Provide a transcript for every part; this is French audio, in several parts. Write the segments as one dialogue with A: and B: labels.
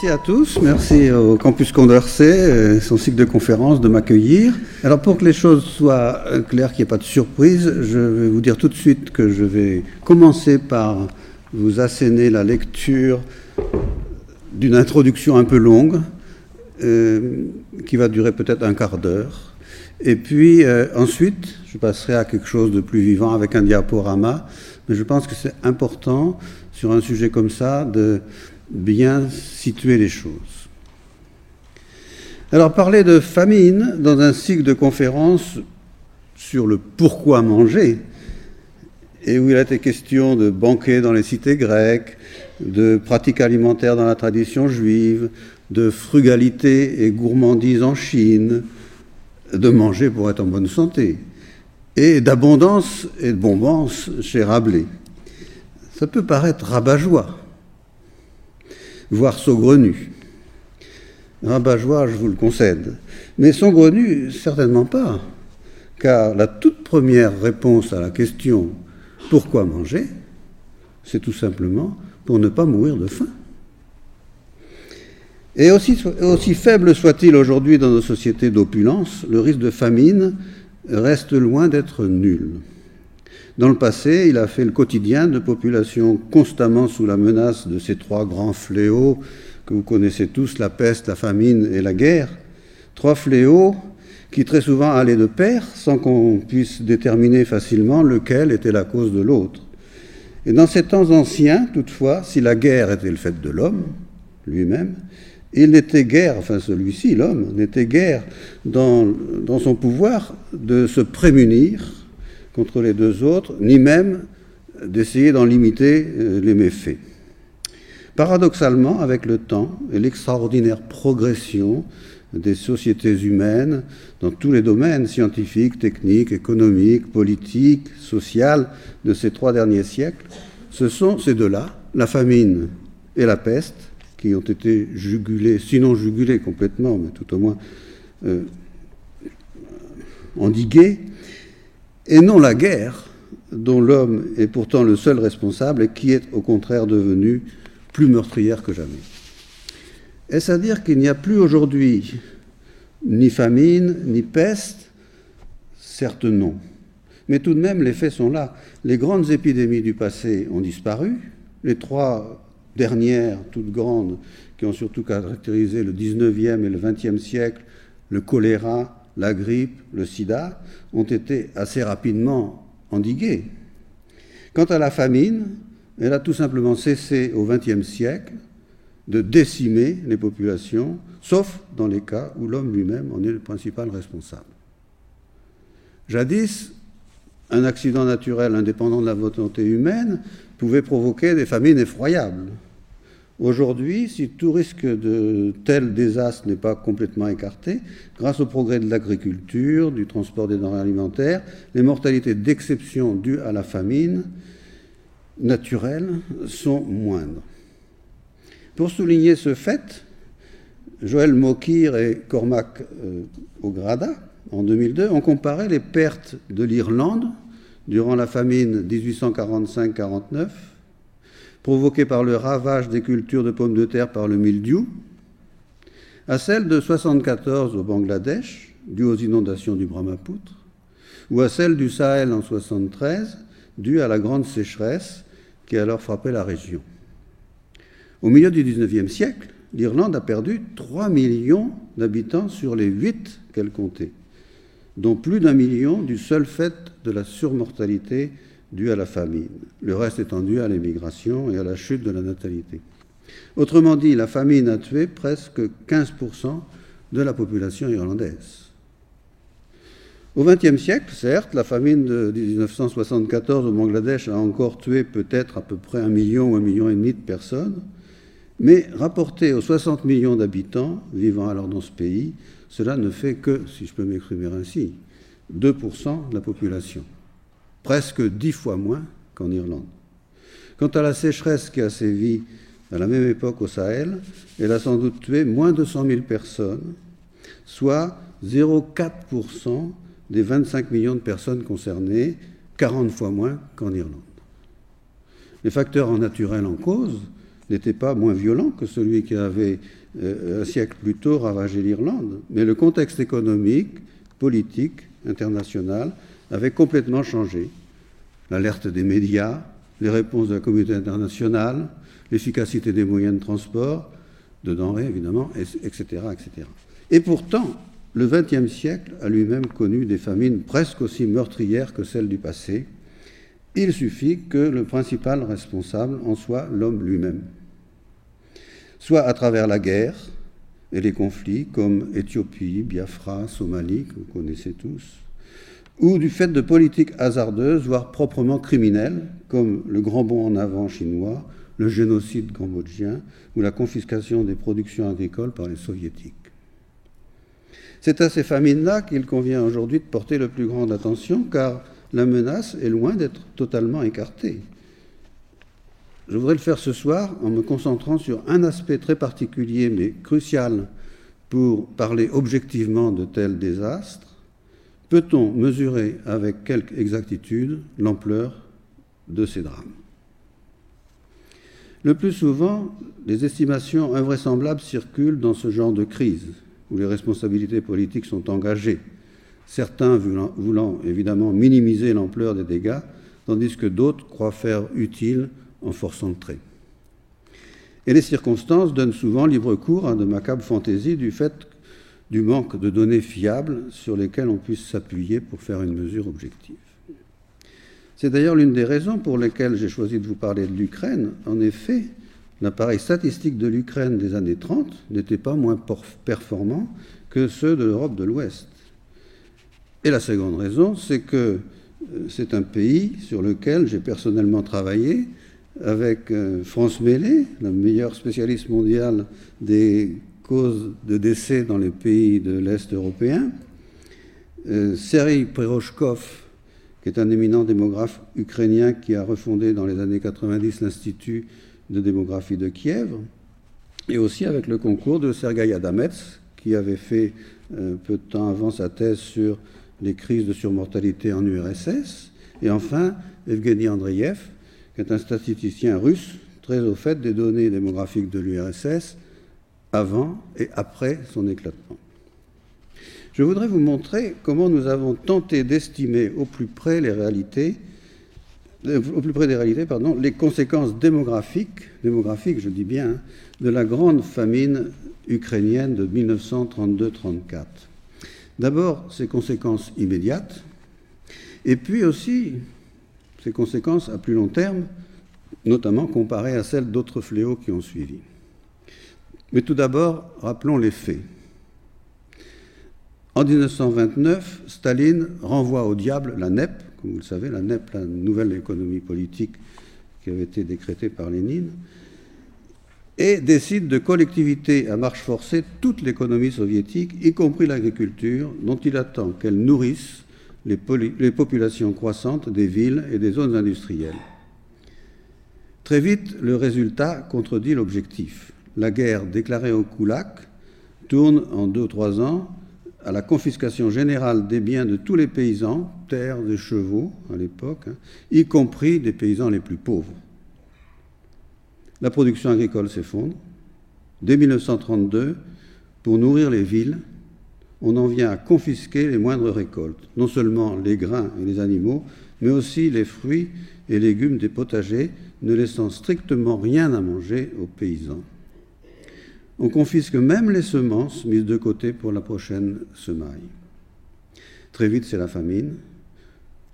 A: Merci à tous, merci au Campus Condorcet, son cycle de conférences, de m'accueillir. Alors pour que les choses soient claires, qu'il n'y ait pas de surprise, je vais vous dire tout de suite que je vais commencer par vous asséner la lecture d'une introduction un peu longue, euh, qui va durer peut-être un quart d'heure. Et puis euh, ensuite, je passerai à quelque chose de plus vivant avec un diaporama. Mais je pense que c'est important sur un sujet comme ça de bien situer les choses. Alors parler de famine dans un cycle de conférences sur le pourquoi manger, et où il a été question de banquets dans les cités grecques, de pratiques alimentaires dans la tradition juive, de frugalité et gourmandise en Chine, de manger pour être en bonne santé, et d'abondance et de bombance chez Rabelais. Ça peut paraître rabat-joie, voire saugrenu. Rabat-joie, je vous le concède. Mais saugrenu, certainement pas, car la toute première réponse à la question pourquoi manger C'est tout simplement pour ne pas mourir de faim. Et aussi, aussi faible soit-il aujourd'hui dans nos sociétés d'opulence, le risque de famine reste loin d'être nul. Dans le passé, il a fait le quotidien de populations constamment sous la menace de ces trois grands fléaux que vous connaissez tous, la peste, la famine et la guerre. Trois fléaux qui très souvent allaient de pair sans qu'on puisse déterminer facilement lequel était la cause de l'autre. Et dans ces temps anciens, toutefois, si la guerre était le fait de l'homme lui-même, il n'était guère, enfin celui-ci, l'homme, n'était guère dans, dans, son pouvoir de se prémunir contre les deux autres, ni même d'essayer d'en limiter euh, les méfaits. Paradoxalement, avec le temps et l'extraordinaire progression des sociétés humaines dans tous les domaines scientifiques, techniques, économiques, politiques, sociales de ces trois derniers siècles, ce sont ces deux-là, la famine et la peste, qui ont été jugulés, sinon jugulés complètement, mais tout au moins euh, endigués, et non la guerre, dont l'homme est pourtant le seul responsable et qui est au contraire devenue plus meurtrière que jamais. Est-ce à dire qu'il n'y a plus aujourd'hui ni famine, ni peste? Certes non. Mais tout de même, les faits sont là. Les grandes épidémies du passé ont disparu. Les trois dernières, toutes grandes, qui ont surtout caractérisé le 19e et le 20e siècle, le choléra, la grippe, le sida, ont été assez rapidement endiguées. Quant à la famine, elle a tout simplement cessé au XXe siècle de décimer les populations, sauf dans les cas où l'homme lui-même en est le principal responsable. Jadis, un accident naturel indépendant de la volonté humaine pouvait provoquer des famines effroyables. Aujourd'hui, si tout risque de tel désastre n'est pas complètement écarté, grâce au progrès de l'agriculture, du transport des denrées alimentaires, les mortalités d'exception dues à la famine naturelle sont moindres. Pour souligner ce fait, Joël Mokir et Cormac euh, Ograda, en 2002, ont comparé les pertes de l'Irlande durant la famine 1845-49 provoquée par le ravage des cultures de pommes de terre par le mildiou, à celle de 74 au Bangladesh, due aux inondations du Brahmapoutre, ou à celle du Sahel en 73, due à la grande sécheresse qui alors frappé la région. Au milieu du XIXe siècle, l'Irlande a perdu 3 millions d'habitants sur les 8 qu'elle comptait, dont plus d'un million du seul fait de la surmortalité dû à la famine. Le reste étant dû à l'émigration et à la chute de la natalité. Autrement dit, la famine a tué presque 15% de la population irlandaise. Au XXe siècle, certes, la famine de 1974 au Bangladesh a encore tué peut-être à peu près un million ou un million et demi de personnes, mais rapporté aux 60 millions d'habitants vivant alors dans ce pays, cela ne fait que, si je peux m'exprimer ainsi, 2% de la population presque dix fois moins qu'en Irlande. Quant à la sécheresse qui a sévi à la même époque au Sahel, elle a sans doute tué moins de 100 000 personnes, soit 0,4% des 25 millions de personnes concernées, 40 fois moins qu'en Irlande. Les facteurs naturels en cause, n'était pas moins violent que celui qui avait euh, un siècle plus tôt ravagé l'Irlande, mais le contexte économique, politique, international avait complètement changé. L'alerte des médias, les réponses de la communauté internationale, l'efficacité des moyens de transport, de denrées évidemment, etc. etc. Et pourtant, le XXe siècle a lui-même connu des famines presque aussi meurtrières que celles du passé. Il suffit que le principal responsable en soit l'homme lui-même. Soit à travers la guerre et les conflits comme Éthiopie, Biafra, Somalie, que vous connaissez tous, ou du fait de politiques hasardeuses, voire proprement criminelles, comme le grand bond en avant chinois, le génocide cambodgien ou la confiscation des productions agricoles par les soviétiques. C'est à ces famines-là qu'il convient aujourd'hui de porter le plus grande attention, car la menace est loin d'être totalement écartée. Je voudrais le faire ce soir en me concentrant sur un aspect très particulier mais crucial pour parler objectivement de tels désastres. Peut-on mesurer avec quelque exactitude l'ampleur de ces drames? Le plus souvent, des estimations invraisemblables circulent dans ce genre de crise où les responsabilités politiques sont engagées, certains voulant, évidemment minimiser l'ampleur des dégâts, tandis que d'autres croient faire utile en forçant le trait. Et les circonstances donnent souvent libre cours à de macabres fantaisies du fait du manque de données fiables sur lesquelles on puisse s'appuyer pour faire une mesure objective. C'est d'ailleurs l'une des raisons pour lesquelles j'ai choisi de vous parler de l'Ukraine. En effet, l'appareil statistique de l'Ukraine des années 30 n'était pas moins performant que ceux de l'Europe de l'Ouest. Et la seconde raison, c'est que euh, c'est un pays sur lequel j'ai personnellement travaillé avec euh, France Mélé, la meilleure spécialiste mondiale des causes de décès dans les pays de l'Est européen, euh, Sergei Piroshkov, qui est un éminent démographe ukrainien qui a refondé dans les années 90 l'Institut de démographie de Kiev, et aussi avec le concours de Sergei Adamets, qui avait fait euh, peu de temps avant sa thèse sur les crises de surmortalité en URSS, et enfin Evgeny Andreev, qui est un statisticien russe très au fait des données démographiques de l'URSS avant et après son éclatement. Je voudrais vous montrer comment nous avons tenté d'estimer au plus près les réalités au plus près des réalités, pardon, les conséquences démographiques, démographiques, je dis bien, hein, de la grande famine ukrainienne de 1932-34. D'abord, ses conséquences immédiates, et puis aussi ses conséquences à plus long terme, notamment comparées à celles d'autres fléaux qui ont suivi. Mais tout d'abord, rappelons les faits. En 1929, Staline renvoie au diable la NEP, comme vous le savez, la NEP, la nouvelle économie politique qui avait été décrétée par Lénine, et décide de collectivité à marche forcée toute l'économie soviétique, y compris l'agriculture, dont il attend qu'elle nourrisse les, les, populations croissantes des villes et des zones industrielles. Très vite, le résultat contredit l'objectif. La guerre déclarée au Koulak tourne en deux ou trois ans à la confiscation générale des biens de tous les paysans, terres et chevaux à l'époque, hein, y compris des paysans les plus pauvres. La production agricole s'effondre. Dès 1932, pour nourrir les villes, on en vient à confisquer les moindres récoltes, non seulement les grains et les animaux, mais aussi les fruits et légumes des potagers, ne laissant strictement rien à manger aux paysans. On confisque même les semences mises de côté pour la prochaine semaille. Très vite, c'est la famine.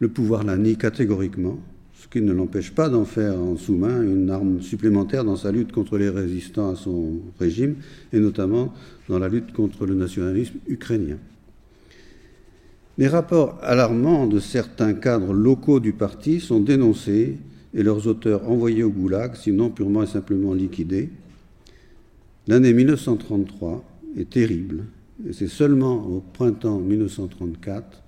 A: Le pouvoir la nie catégoriquement, ce qui ne l'empêche pas d'en faire en sous-main une arme supplémentaire dans sa lutte contre les résistants à son régime, et notamment dans la lutte contre le nationalisme ukrainien. Les rapports alarmants de certains cadres locaux du parti sont dénoncés et leurs auteurs envoyés au goulag, sinon purement et simplement liquidés. L'année 1933 est terrible, et c'est seulement au printemps 1934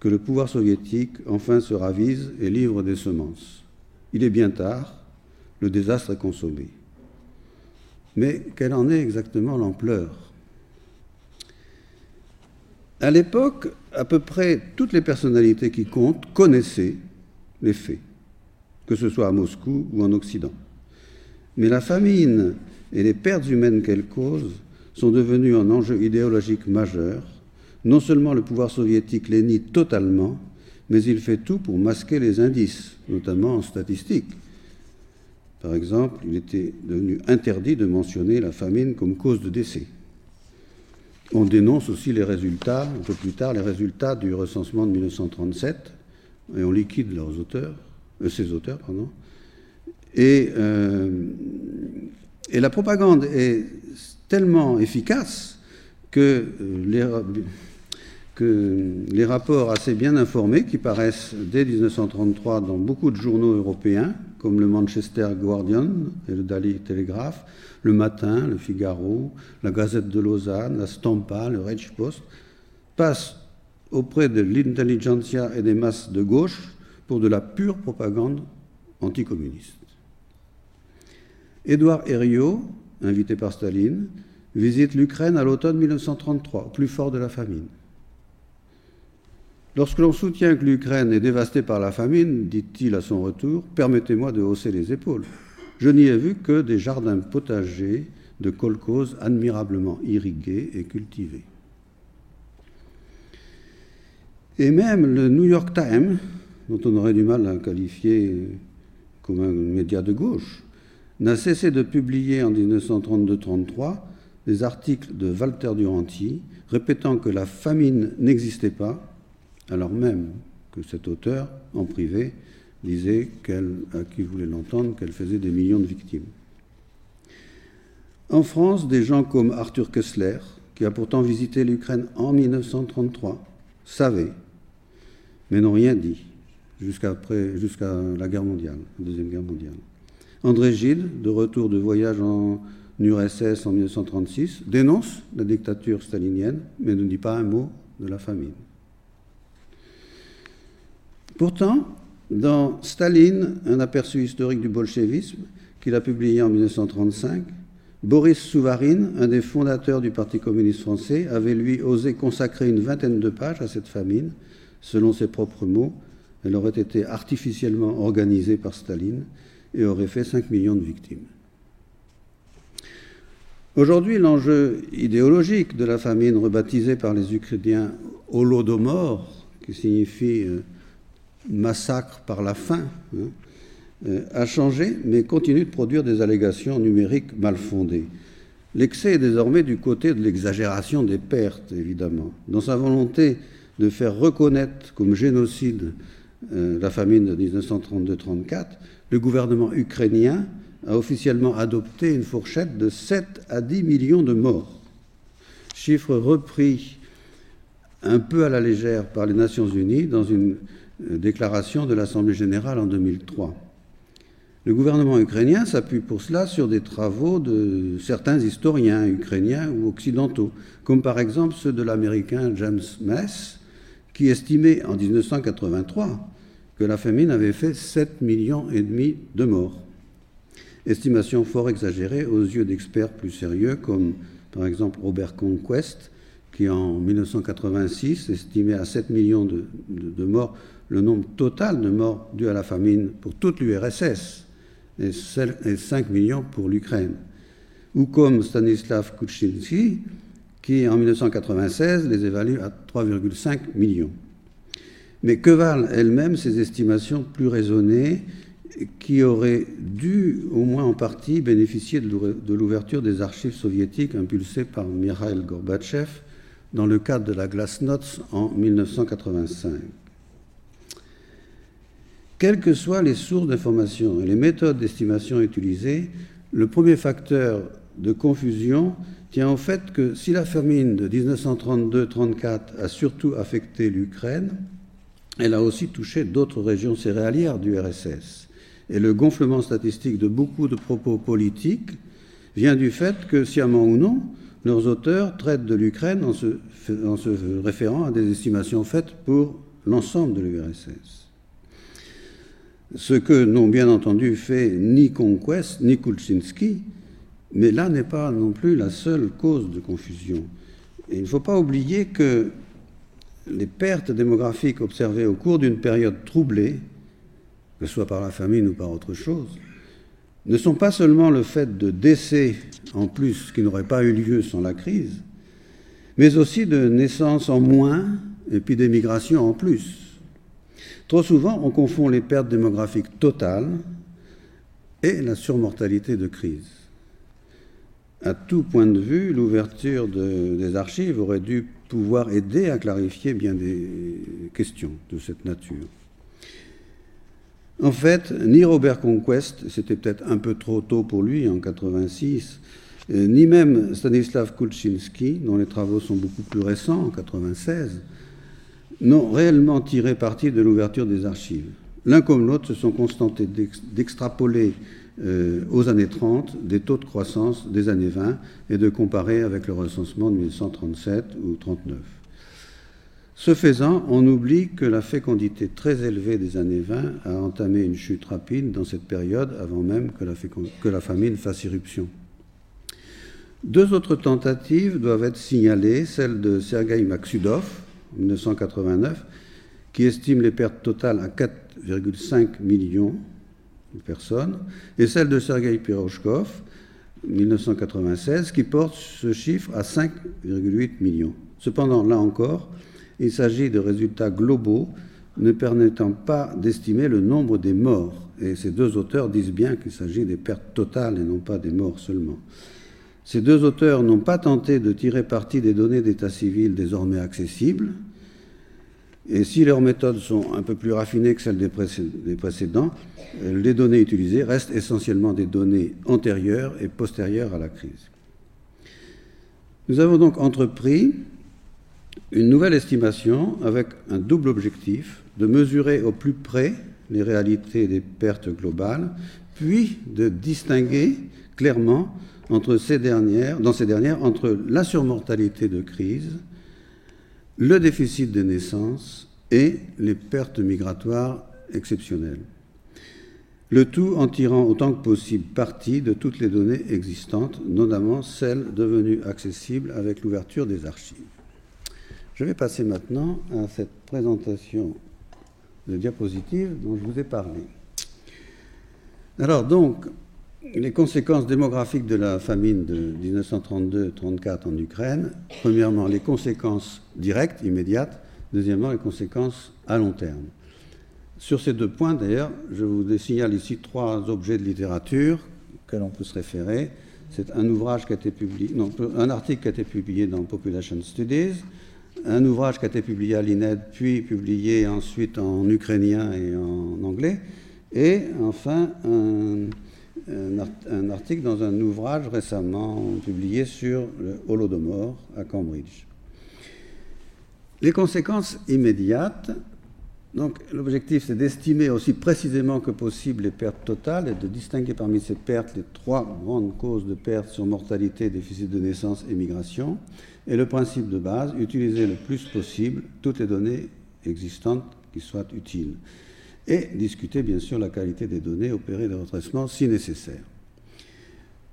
A: que le pouvoir soviétique enfin se ravise et livre des semences. Il est bien tard, le désastre est consommé. Mais quelle en est exactement l'ampleur? À l'époque, à peu près toutes les personnalités qui comptent connaissaient les faits, que ce soit à Moscou ou en Occident. Mais la famine et les pertes humaines qu'elle cause sont devenues un enjeu idéologique majeur. Non seulement le pouvoir soviétique les nie totalement, mais il fait tout pour masquer les indices, notamment en statistique. Par exemple, il était devenu interdit de mentionner la famine comme cause de décès. On dénonce aussi les résultats, un peu plus tard, les résultats du recensement de 1937, et on liquide leurs auteurs, euh, ses auteurs, pardon. Et, euh, et, la propagande est tellement efficace que euh, les, que les rapports assez bien informés qui paraissent dès 1933 dans beaucoup de journaux européens, comme le Manchester Guardian et le Daily Telegraph, le Matin, le Figaro, la Gazette de Lausanne, la Stampa, le Reichspost, passent auprès de l'intelligentsia et des masses de gauche pour de la pure propagande anticommuniste. Édouard Herriot, invité par Staline, visite l'Ukraine à l'automne 1933, au plus fort de la famine. Lorsque l'on soutient que l'Ukraine est dévastée par la famine, dit-il à son retour, permettez-moi de hausser les épaules. Je n'y ai vu que des jardins potagers de kolkhozes admirablement irrigués et cultivés. Et même le New York Times, dont on aurait du mal à qualifier comme un média de gauche, n'a cessé de publier en 1932-33 des articles de Walter Duranty répétant que la famine n'existait pas alors même que cet auteur, en privé, disait à qui voulait l'entendre qu'elle faisait des millions de victimes. En France, des gens comme Arthur Kessler, qui a pourtant visité l'Ukraine en 1933, savaient, mais n'ont rien dit jusqu'à la guerre mondiale, la Deuxième Guerre mondiale. André Gide, de retour de voyage en URSS en 1936, dénonce la dictature stalinienne, mais ne dit pas un mot de la famine. Pourtant, dans Staline, un aperçu historique du bolchevisme, qu'il a publié en 1935, Boris Souvarine, un des fondateurs du Parti communiste français, avait lui osé consacrer une vingtaine de pages à cette famine. Selon ses propres mots, elle aurait été artificiellement organisée par Staline et aurait fait 5 millions de victimes. Aujourd'hui, l'enjeu idéologique de la famine, rebaptisée par les Ukrainiens Holodomor, qui signifie euh, massacre par la faim, hein, euh, a changé, mais continue de produire des allégations numériques mal fondées. L'excès est désormais du côté de l'exagération des pertes, évidemment. Dans sa volonté de faire reconnaître comme génocide euh, la famine de 1932-34, le gouvernement ukrainien a officiellement adopté une fourchette de 7 à 10 millions de morts, chiffre repris un peu à la légère par les Nations Unies dans une euh, déclaration de l'Assemblée générale en 2003. Le gouvernement ukrainien s'appuie pour cela sur des travaux de certains historiens ukrainiens ou occidentaux, comme par exemple ceux de l'américain James Mess, qui estimait en 1983 que la famine avait fait 7 millions et demi de morts. Estimation fort exagérée aux yeux d'experts plus sérieux comme par exemple Robert Conquest, qui en 1986 estimait à 7 millions de morts le nombre total de morts dus à la famine pour toute l'URSS et 5 millions pour l'Ukraine. Ou comme Stanislav Kuczynski, qui en 1996 les évalue à 3,5 millions. Mais que valent elles-mêmes ces estimations plus raisonnées qui auraient dû, au moins en partie, bénéficier de l'ouverture des archives soviétiques impulsées par Mikhail Gorbatchev dans le cadre de la Glasnost en 1985 quelles que soient les sources d'information et les méthodes d'estimation utilisées, le premier facteur de confusion tient au fait que si la famine de 1932-34 a surtout affecté l'Ukraine, elle a aussi touché d'autres régions céréalières du RSS. Et le gonflement statistique de beaucoup de propos politiques vient du fait que, sciemment ou non, leurs auteurs traitent de l'Ukraine en se, référant à des estimations faites pour l'ensemble de l'URSS ce que n'ont bien entendu fait ni Conquest ni Kulczynski, mais là n'est pas non plus la seule cause de confusion. il ne faut pas oublier que les pertes démographiques observées au cours d'une période troublée, que ce soit par la famine ou par autre chose, ne sont pas seulement le fait de décès en plus qui n'auraient pas eu lieu sans la crise, mais aussi de naissances en moins et puis d'émigration en plus. Trop souvent, on confond les pertes démographiques totales et la surmortalité de crise. À tout point de vue, l'ouverture des archives aurait dû pouvoir aider à clarifier bien des questions de cette nature. En fait, ni Robert Conquest, c'était peut-être un peu trop tôt pour lui en 86, euh, ni même Stanislav Kulczynski, dont les travaux sont beaucoup plus récents, en 96, n'ont réellement tiré parti de l'ouverture des archives. L'un comme l'autre se sont contentés d'extrapoler euh, aux années 30 des taux de croissance des années 20 et de comparer avec le recensement de 1937 ou 39. Ce faisant, on oublie que la fécondité très élevée des années 20 a entamé une chute rapide dans cette période avant même que la, famine fasse irruption. Deux autres tentatives doivent être signalées, celle de Sergei Maksudov, en 1989, qui estime les pertes totales à 4,5 millions personnes, et celle de Sergei Piroshkov, 1996, qui porte ce chiffre à 5,8 millions. Cependant, là encore, il s'agit de résultats globaux ne permettant pas d'estimer le nombre des morts. Et ces deux auteurs disent bien qu'il s'agit des pertes totales et non pas des morts seulement. Ces deux auteurs n'ont pas tenté de tirer parti des données d'état civil désormais accessibles, et si leurs méthodes sont un peu plus raffinées que celles des, précédents, euh, les données utilisées restent essentiellement des données antérieures et postérieures à la crise. Nous avons donc entrepris une nouvelle estimation avec un double objectif, de mesurer au plus près les réalités des pertes globales, puis de distinguer clairement entre ces dernières, dans ces dernières entre la surmortalité de crise, le déficit de naissance et les pertes migratoires exceptionnelles. Le tout en tirant autant que possible parti de toutes les données existantes, notamment celles devenues accessibles avec l'ouverture des archives. Je vais passer maintenant à cette présentation de diapositives dont je vous ai parlé. Alors donc, les conséquences démographiques de la famine de 1932-34 en Ukraine, premièrement les conséquences directes, immédiates, deuxièmement les conséquences à long terme. Sur ces deux points, d'ailleurs, je vous signale ici trois objets de littérature auxquels on peut se référer. C'est un ouvrage qui a été publié, non, un article qui a été publié dans Population Studies, un ouvrage qui a été publié à l'INED, puis publié ensuite en ukrainien et en anglais, et enfin un, article dans un ouvrage récemment publié sur le Holodomor à Cambridge. Les conséquences immédiates, donc l'objectif c'est d'estimer aussi précisément que possible les pertes totales et de distinguer parmi ces pertes les trois grandes causes de pertes sur mortalité, déficit de naissance et migration. Et le principe de base, utiliser le plus possible toutes les données existantes qui soient utiles. Et discuter bien sûr la qualité des données, opérer des retraitements si nécessaire.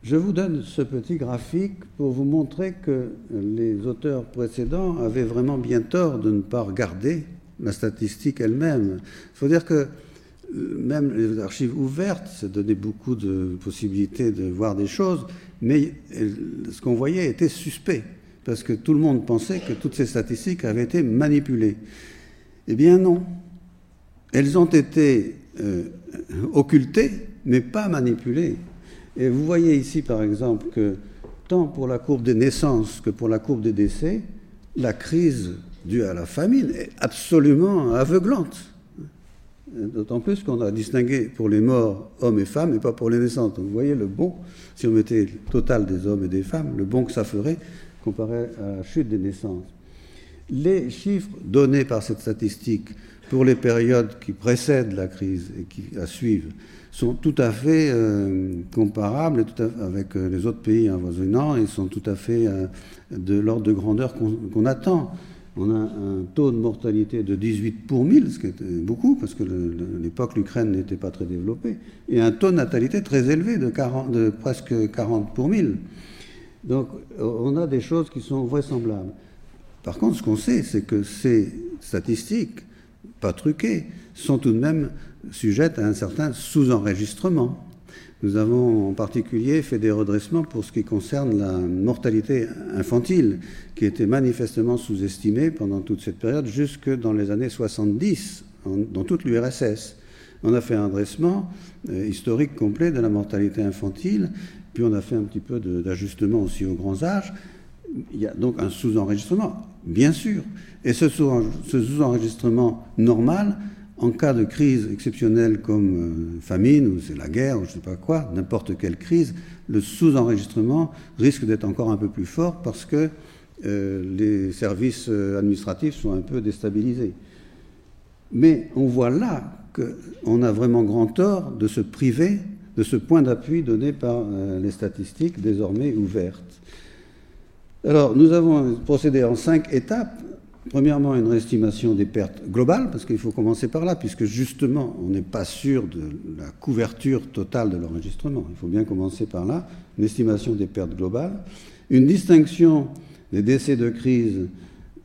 A: Je vous donne ce petit graphique pour vous montrer que les auteurs précédents avaient vraiment bien tort de ne pas regarder la statistique elle-même. Il faut dire que euh, même les archives ouvertes, ça donnait beaucoup de possibilités de voir des choses, mais ce qu'on voyait était suspect parce que tout le monde pensait que toutes ces statistiques avaient été manipulées. Eh bien non. Elles ont été euh, occultées, mais pas manipulées. Et vous voyez ici, par exemple, que tant pour la courbe des naissances que pour la courbe des décès, la crise due à la famine est absolument aveuglante. D'autant plus qu'on a distingué pour les morts hommes et femmes et pas pour les naissances. Donc vous voyez le bon, si on mettait le total des hommes et des femmes, le bon que ça ferait comparé à la chute des naissances. Les chiffres donnés par cette statistique pour les périodes qui précèdent la crise et qui la suivent sont tout à fait euh, comparables avec euh, les autres pays avoisinants et sont tout à fait euh, de l'ordre de grandeur qu'on attend. On a un taux de mortalité de 18 pour 1000, ce qui est beaucoup, parce que l'époque l'Ukraine n'était pas très développée, et un taux de natalité très élevé de, 40, de presque 40 pour 1000. Donc on a des choses qui sont vraisemblables. Par contre, ce qu'on sait, c'est que ces statistiques, pas truquées, sont tout de même sujettes à un certain sous-enregistrement. Nous avons en particulier fait des redressements pour ce qui concerne la mortalité infantile, qui était manifestement sous-estimée pendant toute cette période, jusque dans les années 70, dans toute l'URSS. On a fait un dressement euh, historique complet de la mortalité infantile, puis on a fait un petit peu d'ajustement aussi aux grands âges. Il y a donc un sous-enregistrement, bien sûr. Et ce sous-enregistrement normal en cas de crise exceptionnelle comme euh, famine ou c'est la guerre ou je ne sais pas quoi, n'importe quelle crise, le sous-enregistrement risque d'être encore un peu plus fort parce que euh, les services euh, administratifs sont un peu déstabilisés. Mais on voit là qu'on a vraiment grand tort de se priver de ce point d'appui donné par les statistiques désormais ouvertes. Alors, nous avons procédé en cinq étapes Premièrement, une réestimation des pertes globales, parce qu'il faut commencer par là, puisque justement, on n'est pas sûr de la couverture totale de l'enregistrement. Il faut bien commencer par là, une estimation des pertes globales, une distinction des décès de crise,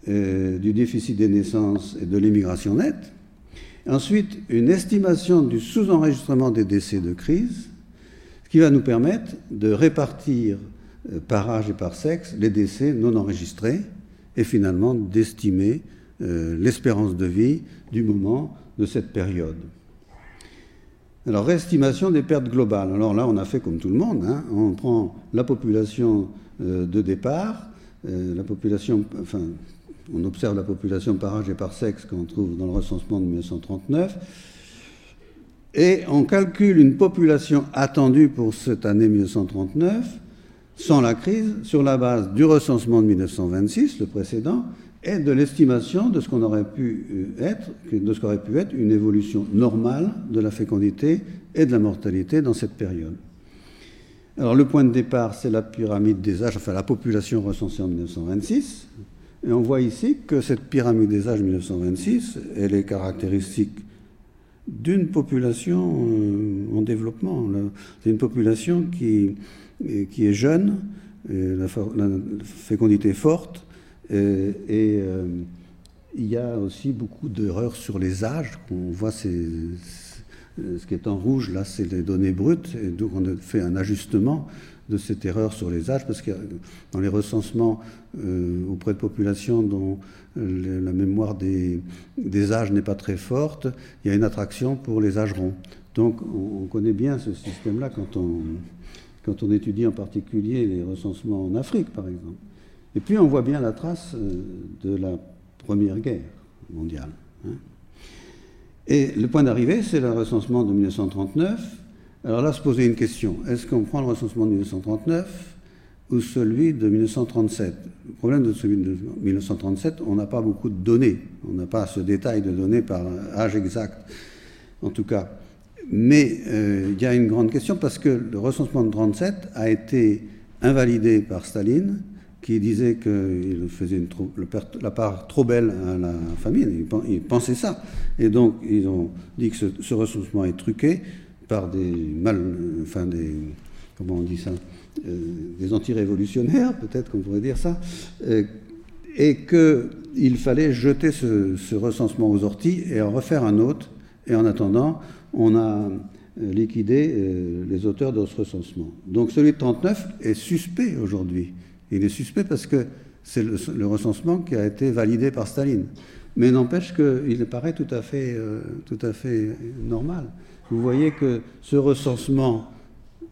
A: euh, du déficit des naissances et de l'immigration nette. Ensuite, une estimation du sous-enregistrement des décès de crise, ce qui va nous permettre de répartir par âge et par sexe les décès non enregistrés et finalement d'estimer euh, l'espérance de vie du moment de cette période. Alors, réestimation des pertes globales. Alors là, on a fait comme tout le monde. Hein. On prend la population euh, de départ, euh, la population, on observe la population par âge et par sexe qu'on trouve dans le recensement de 1939, et on calcule une population attendue pour cette année 1939 sans la crise sur la base du recensement de 1926, le précédent, et de l'estimation de ce qu'on aurait pu euh, être, qu'aurait pu être une évolution normale de la fécondité et de la mortalité dans cette période. Alors le point de départ, c'est la pyramide des âges, enfin la population recensée en 1926. Et on voit ici que cette pyramide des âges 1926, elle est caractéristique d'une population euh, en développement. C'est population qui, qui est jeune, la, fécondité forte, et, euh, il y a aussi beaucoup d'erreurs sur les âges. On voit ce qui est en rouge, là, c'est les données brutes, et donc on a fait un ajustement de cette erreur sur les âges, parce que dans les recensements euh, auprès de populations dont la mémoire des, âges n'est pas très forte, il y a une attraction pour les âges ronds. Donc on connaît bien ce système-là quand on, quand on étudie en particulier les recensements en Afrique, par exemple. Et puis on voit bien la trace euh, de la Première Guerre mondiale. Hein. Et le point d'arrivée, c'est le recensement de 1939. Alors là, se poser une question. Est-ce qu'on prend le recensement de 1939 ou celui de 1937 Le problème de celui de 1937, on n'a pas beaucoup de données. On n'a pas ce détail de données par âge exact. En tout cas, mais euh, il y a une grande question parce que le recensement de 37 a été invalidé par Staline, qui disait qu'il faisait la part trop belle à la famille. Il, pensait ça. Et donc, ils ont dit que ce, recensement est truqué par des mal. Enfin, des. Comment on dit ça euh, Des anti-révolutionnaires, peut-être qu'on pourrait dire ça. Euh, et qu'il fallait jeter ce recensement aux orties et en refaire un autre. Et en attendant, on a euh, liquidé euh, les auteurs de ce recensement. Donc celui de 39 est suspect aujourd'hui. Il est suspect parce que c'est le, recensement qui a été validé par Staline. Mais n'empêche qu'il paraît tout à, fait, euh, tout à fait normal. Vous voyez que ce recensement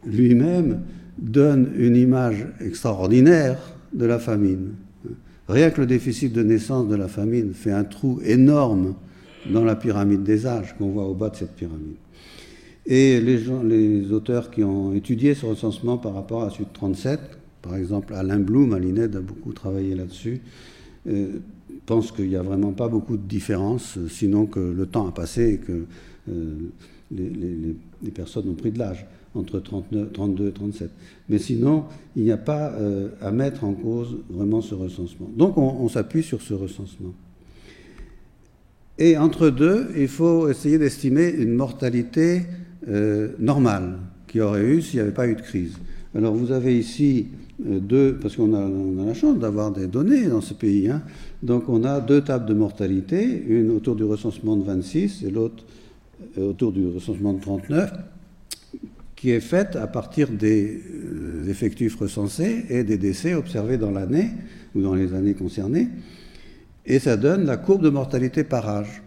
A: lui-même donne une image extraordinaire de la famine. Rien que le déficit de naissance de la famine fait un trou énorme dans la pyramide des âges qu'on voit au bas de cette pyramide. Et les, auteurs qui ont étudié ce recensement par rapport à Sud 37, par exemple Alain Blum à l'INED a beaucoup travaillé là-dessus, euh, pensent qu'il n'y a vraiment pas beaucoup de différence, sinon que le temps a passé et que euh, les, personnes ont pris de l'âge entre 39, 32 et 37. Mais sinon, il n'y a pas euh, à mettre en cause vraiment ce recensement. Donc on s'appuie sur ce recensement. Et entre deux, il faut essayer d'estimer une mortalité euh, normale qui aurait eu s'il n'y avait pas eu de crise. Alors vous avez ici euh, deux, parce qu'on a, la chance d'avoir des données dans ce pays, hein. donc on a deux tables de mortalité, une autour du recensement de 26 et l'autre euh, autour du recensement de 39. qui est faite à partir des effectifs recensés et des décès observés dans l'année ou dans les années concernées. Et ça donne la courbe de mortalité par âge.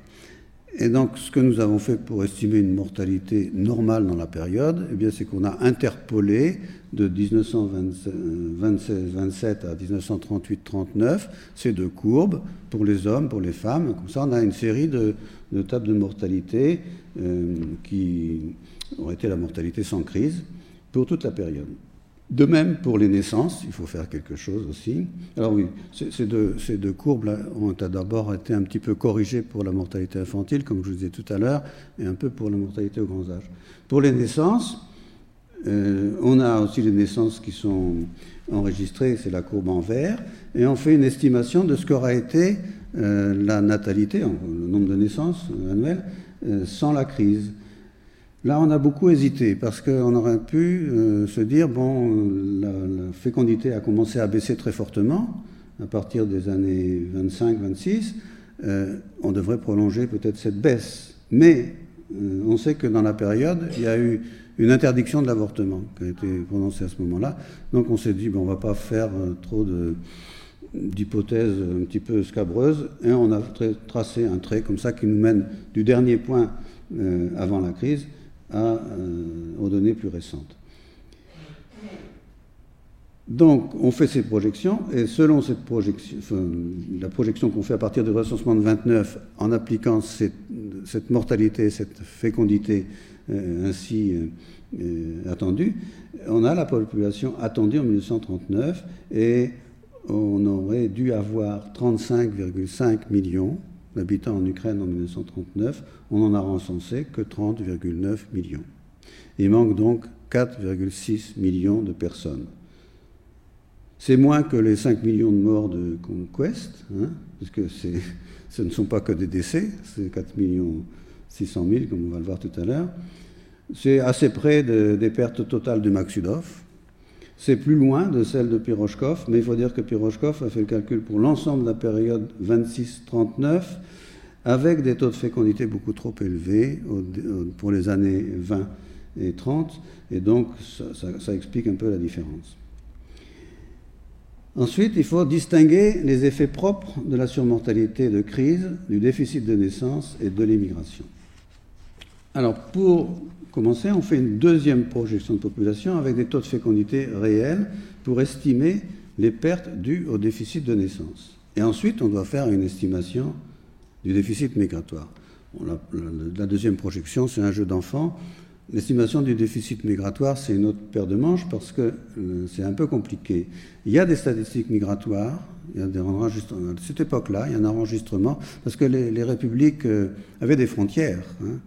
A: Et donc, ce que nous avons fait pour estimer une mortalité normale dans la période, eh c'est qu'on a interpolé de 1927 à 1938-39 ces deux courbes pour les hommes, pour les femmes. Comme ça, on a une série de, tables de mortalité euh, qui aurait été la mortalité sans crise pour toute la période. De même pour les naissances, il faut faire quelque chose aussi. Alors oui, ces deux, courbes ont d'abord été un petit peu corrigées pour la mortalité infantile, comme je vous disais tout à l'heure, et un peu pour la mortalité au grand âge. Pour les naissances, euh, on a aussi les naissances qui sont enregistrées, c'est la courbe en vert, et on fait une estimation de ce qu'aura été euh, la natalité, le nombre de naissances annuelles, euh, sans la crise. Là, on a beaucoup hésité parce qu'on aurait pu euh, se dire bon, la, fécondité a commencé à baisser très fortement à partir des années 25-26. Euh, on devrait prolonger peut-être cette baisse. Mais euh, on sait que dans la période, il y a eu une interdiction de l'avortement qui a été prononcée à ce moment-là. Donc on s'est dit bon, on ne va pas faire trop d'hypothèses un petit peu scabreuses et on a tracé un trait comme ça qui nous mène du dernier point avant la crise euh, aux données plus récentes. Donc, on fait ces projections, et selon cette projection, la projection qu'on fait à partir du recensement de 29, en appliquant cette, mortalité, cette fécondité euh, ainsi euh, attendue, on a la population attendue en 1939, et on aurait dû avoir 35,5 millions d'habitants en Ukraine en 1939, on n'en a recensé que 30,9 millions. Il manque donc 4,6 millions de personnes. C'est moins que les 5 millions de morts de Conquest, hein, puisque ce ne sont pas que des décès, c'est 4 millions 600 000, comme on va le voir tout à l'heure. C'est assez près des pertes totales de Maxudov, c'est plus loin de celle de Pirochkov, mais il faut dire que Pirochkov a fait le calcul pour l'ensemble de la période 26-39 avec des taux de fécondité beaucoup trop élevés pour les années 20 et 30, et donc ça, explique un peu la différence. Ensuite, il faut distinguer les effets propres de la surmortalité de crise, du déficit de naissance et de l'immigration. Alors, pour commencer, on fait une deuxième projection de population avec des taux de fécondité réels pour estimer les pertes dues au déficit de naissance. Et ensuite, on doit faire une estimation du déficit migratoire. la, deuxième projection, c'est un jeu d'enfant. L'estimation du déficit migratoire, c'est une autre paire de manches parce que euh, c'est un peu compliqué. Il y a des statistiques migratoires, il y a des enregistrements. À cette époque-là, il y a un enregistrement parce que les, républiques euh, avaient des frontières. Hein.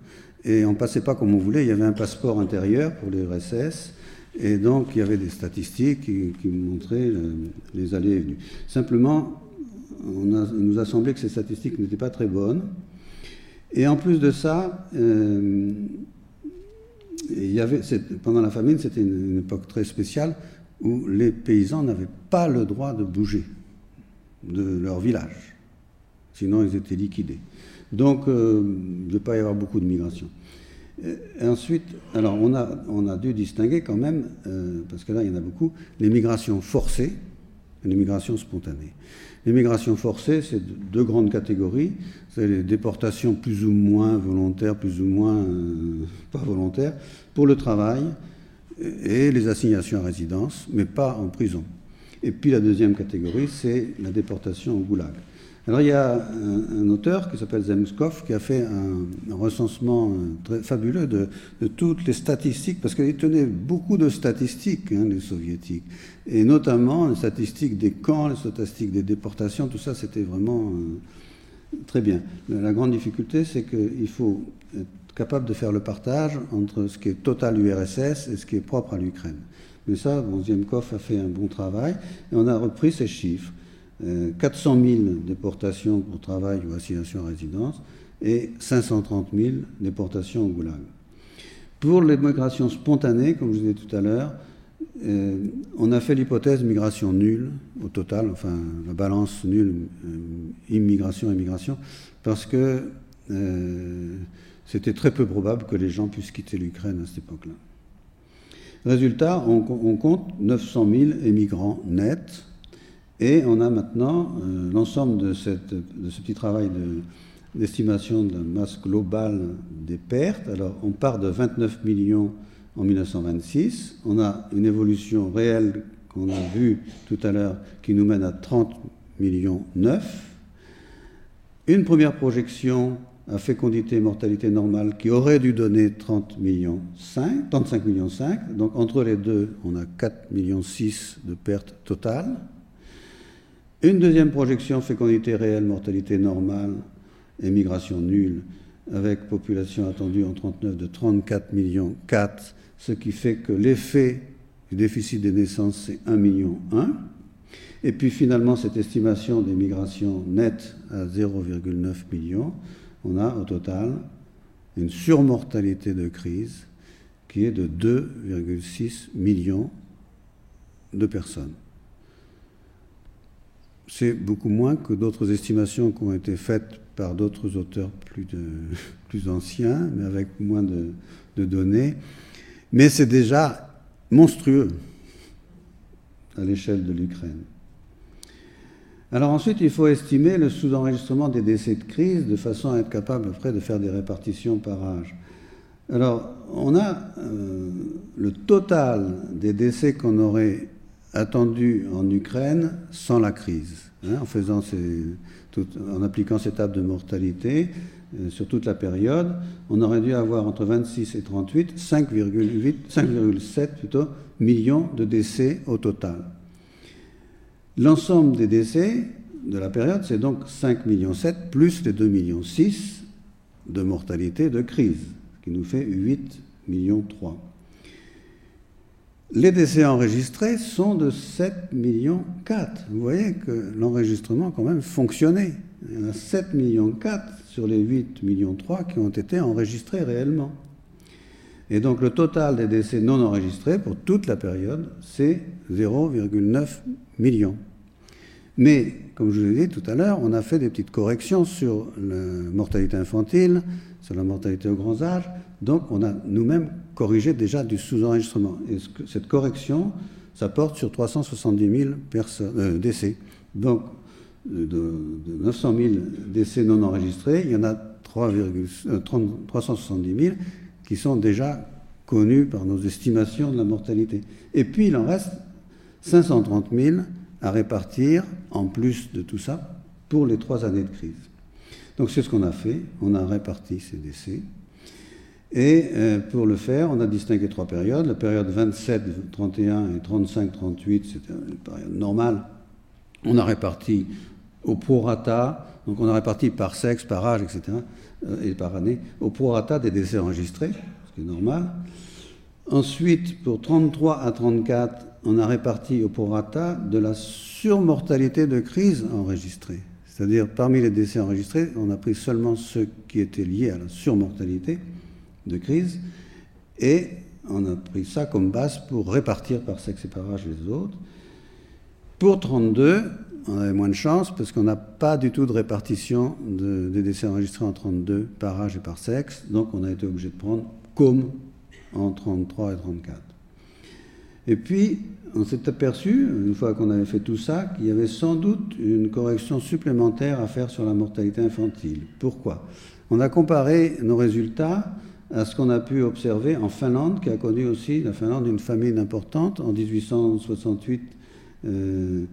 A: Et on ne passait pas comme on voulait, il y avait un passeport intérieur pour les RSS, et donc il y avait des statistiques qui, montraient les allées et venues. Simplement, il nous a semblé que ces statistiques n'étaient pas très bonnes. Et en plus de ça, euh, pendant la famine, c'était une, époque très spéciale où les paysans n'avaient pas le droit de bouger de leur village. Sinon, ils étaient liquidés. Donc, euh, il ne devait pas y avoir beaucoup de migration. Et ensuite, on a, dû distinguer quand même, euh, parce que là il y en a beaucoup, les migrations forcées et les migrations spontanées. Les migrations forcées, c'est deux grandes catégories. C'est les déportations plus ou moins volontaires, plus ou moins euh, pas volontaires, pour le travail et les assignations à résidence, mais pas en prison. Et puis la deuxième catégorie, c'est la déportation au goulag. Alors il y a un, auteur qui s'appelle Zemskov qui a fait un, recensement euh, très fabuleux de, toutes les statistiques, parce qu'il tenait beaucoup de statistiques, hein, les soviétiques, et notamment les statistiques des camps, les statistiques des déportations, tout ça c'était vraiment euh, très bien. La, grande difficulté c'est qu'il faut être capable de faire le partage entre ce qui est total URSS et ce qui est propre à l'Ukraine. Mais ça, bon, a fait un bon travail, et on a repris ces chiffres. 400 euh, 000 déportations pour travail ou assignation à résidence et 530 000 déportations au goulag. Pour les migrations spontanées, comme je disais tout à l'heure, euh, on a fait l'hypothèse migration nulle au total, enfin la balance nulle, euh, immigration-immigration, parce que c'était très peu probable que les gens puissent quitter l'Ukraine à cette époque-là. Résultat, on, compte 900 000 émigrants nets et on a maintenant euh, l'ensemble de, ce petit travail d'estimation de, la masse globale des pertes. Alors on part de 29 millions en 1926, on a une évolution réelle qu'on a vue tout à l'heure qui nous mène à 30 millions 9. Une première projection à fécondité et mortalité normale qui aurait dû donner 30 millions 5, 35 millions 5. Donc entre les deux, on a 4 millions 6 de pertes totales. Une deuxième projection fécondité réelle, mortalité normale, émigration nulle, avec population attendue en 39 de 34 millions 4, ce qui fait que l'effet du déficit des naissances, c'est 1 million 1. Et puis finalement, cette estimation des migrations nettes à 0,9 millions, on a au total une surmortalité de crise qui est de 2,6 millions de personnes. C'est beaucoup moins que d'autres estimations qui ont été faites par d'autres auteurs plus, anciens, mais avec moins de, de données. Mais c'est déjà monstrueux à l'échelle de l'Ukraine. Alors ensuite, il faut estimer le sous-enregistrement des décès de crise de façon à être capable après de faire des répartitions par âge. Alors, on a euh, le total des décès qu'on aurait attendus en Ukraine sans la crise, hein, en, faisant en appliquant ces tables de mortalité euh, sur toute la période, on aurait dû avoir entre 26 et 38 5,7 plutôt millions de décès au total. L'ensemble des décès de la période, c'est donc 5,7 millions plus les 2,6 millions de mortalité de crise, ce qui nous fait 8,3 millions Les décès enregistrés sont de 7,4 millions Vous voyez que l'enregistrement quand même fonctionnait. Il y en a 7,4 millions sur les 8,3 millions qui ont été enregistrés réellement. Et donc le total des décès non enregistrés pour toute la période, c'est 0,9 millions. Mais, comme je vous l'ai dit tout à l'heure, on a fait des petites corrections sur la mortalité infantile, sur la mortalité aux grands âges, donc on a nous-mêmes corrigé déjà du sous-enregistrement. Et cette correction, ça porte sur 370 000 euh, décès. Donc, de, 900 000 décès non enregistrés, il y en a 370 000 euh, qui sont déjà connus par nos estimations de la mortalité. Et puis il en reste 530 000 à répartir, en plus de tout ça, pour les trois années de crise. Donc c'est ce qu'on a fait, on a réparti ces décès. Et euh, pour le faire, on a distingué trois périodes. La période 27-31 et 35-38, c'était une période normale. On a réparti au prorata, donc on a réparti par sexe, par âge, etc., euh, et par année, au prorata des décès enregistrés, ce qui est normal. Ensuite, pour 33 à 34, on a réparti au prorata de la surmortalité de crise enregistrée. C'est-à-dire, parmi les décès enregistrés, on a pris seulement ceux qui étaient liés à la surmortalité de crise, et on a pris ça comme base pour répartir par sexe et par âge les autres. Pour 32, on avait moins de chance parce qu'on n'a pas du tout de répartition des décès enregistrés en 32 par âge et par sexe, donc on a été obligé de prendre comme en 33 et 34. Et puis, on s'est aperçu, une fois qu'on avait fait tout ça, qu'il y avait sans doute une correction supplémentaire à faire sur la mortalité infantile. Pourquoi? On a comparé nos résultats à ce qu'on a pu observer en Finlande, qui a connu aussi, la Finlande, une famine importante en 1868. Euh,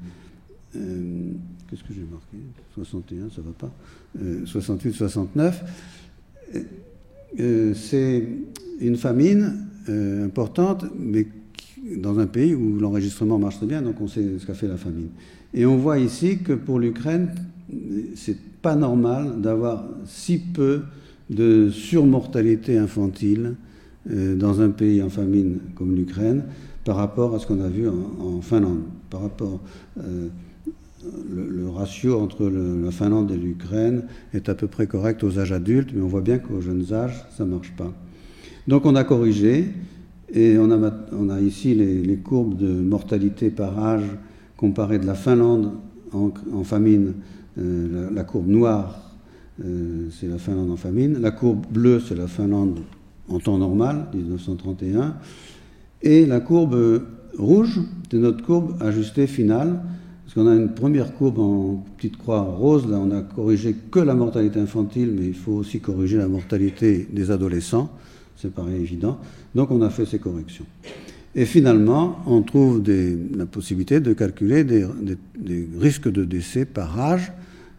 A: euh, qu'est-ce que j'ai marqué? 61, ça va pas. 68-69. Euh, c'est une famine importante, mais dans un pays où l'enregistrement marche très bien, donc on sait ce qu'a fait la famine. Et on voit ici que pour l'Ukraine, c'est pas normal d'avoir si peu de surmortalité infantile euh, dans un pays en famine comme l'Ukraine par rapport à ce qu'on a vu en, Finlande. Par rapport, euh, le, ratio entre la Finlande et l'Ukraine est à peu près correct aux âges adultes, mais on voit bien qu'aux jeunes âges, ça ne marche pas. Donc on a corrigé, et on a, ici les, courbes de mortalité par âge comparées de la Finlande en, famine. Euh, la, courbe noire, euh, c'est la Finlande en famine. La courbe bleue, c'est la Finlande en temps normal, 1931. Et la courbe rouge, c'est notre courbe ajustée finale, parce qu'on a une première courbe en petite croix rose, là on a corrigé que la mortalité infantile, mais il faut aussi corriger la mortalité des adolescents, c'est pareil évident. Donc on a fait ces corrections. Et finalement, on trouve la possibilité de calculer des, risques de décès par âge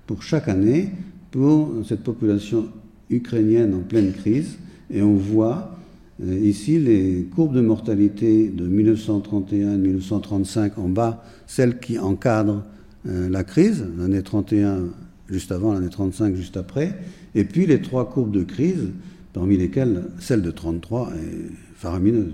A: pour chaque année pour cette population ukrainienne en pleine crise. Et on voit euh, ici les courbes de mortalité de 1931 et 1935 en bas, celles qui encadrent euh, la crise, l'année 31 juste avant, l'année 35 juste après, et puis les trois courbes de crise, parmi lesquelles celle de 33 est faramineuse.